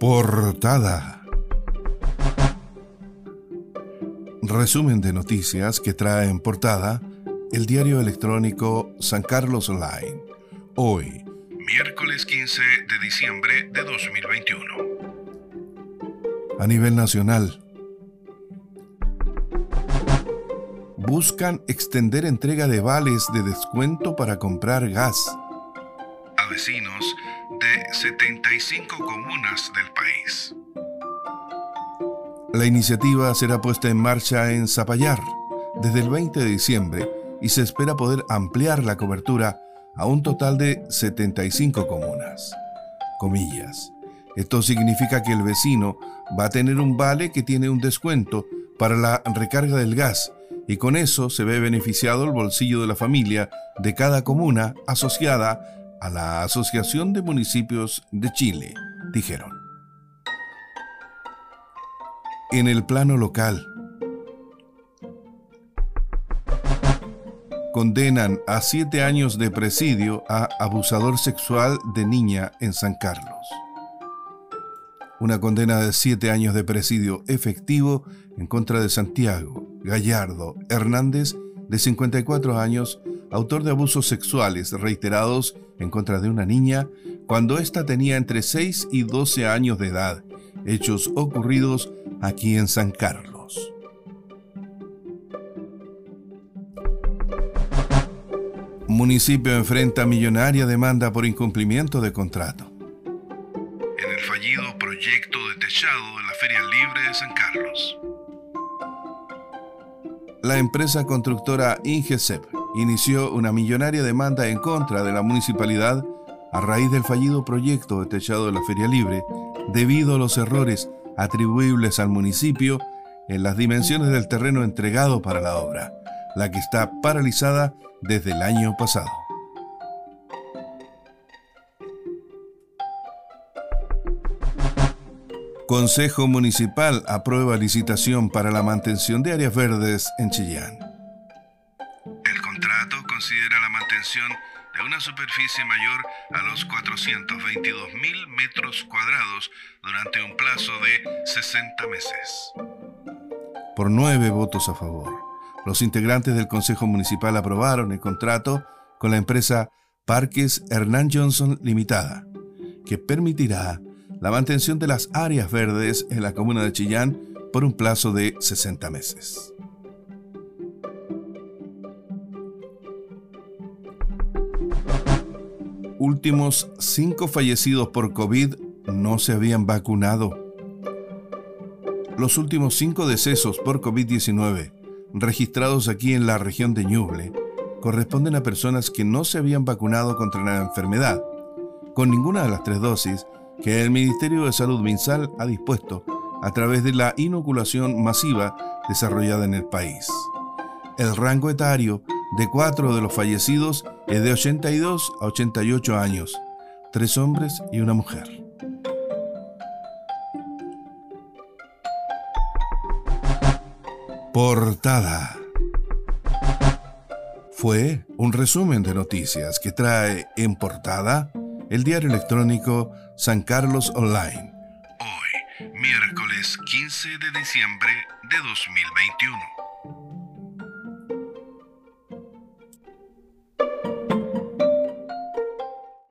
Portada. Resumen de noticias que trae en portada el diario electrónico San Carlos Online. Hoy, miércoles 15 de diciembre de 2021. A nivel nacional, buscan extender entrega de vales de descuento para comprar gas a vecinos de 75 comunas del país. La iniciativa será puesta en marcha en Zapallar desde el 20 de diciembre y se espera poder ampliar la cobertura a un total de 75 comunas. Comillas. Esto significa que el vecino va a tener un vale que tiene un descuento para la recarga del gas y con eso se ve beneficiado el bolsillo de la familia de cada comuna asociada a la Asociación de Municipios de Chile, dijeron. En el plano local, condenan a siete años de presidio a abusador sexual de niña en San Carlos. Una condena de siete años de presidio efectivo en contra de Santiago Gallardo Hernández, de 54 años, autor de abusos sexuales reiterados en contra de una niña cuando ésta tenía entre 6 y 12 años de edad, hechos ocurridos aquí en San Carlos. Municipio enfrenta millonaria demanda por incumplimiento de contrato. En el fallido proyecto de techado de la Feria Libre de San Carlos la empresa constructora Ingesep inició una millonaria demanda en contra de la municipalidad a raíz del fallido proyecto de techado de la Feria Libre debido a los errores atribuibles al municipio en las dimensiones del terreno entregado para la obra, la que está paralizada desde el año pasado. Consejo Municipal aprueba licitación para la mantención de áreas verdes en Chillán. De una superficie mayor a los 422 mil metros cuadrados durante un plazo de 60 meses. Por nueve votos a favor, los integrantes del Consejo Municipal aprobaron el contrato con la empresa Parques Hernán Johnson Limitada, que permitirá la mantención de las áreas verdes en la comuna de Chillán por un plazo de 60 meses. Últimos cinco fallecidos por COVID no se habían vacunado. Los últimos cinco decesos por COVID-19 registrados aquí en la región de Ñuble corresponden a personas que no se habían vacunado contra la enfermedad, con ninguna de las tres dosis que el Ministerio de Salud MinSal ha dispuesto a través de la inoculación masiva desarrollada en el país. El rango etario de cuatro de los fallecidos es de 82 a 88 años, tres hombres y una mujer. Portada. Fue un resumen de noticias que trae en portada el diario electrónico San Carlos Online. Hoy, miércoles 15 de diciembre de 2021.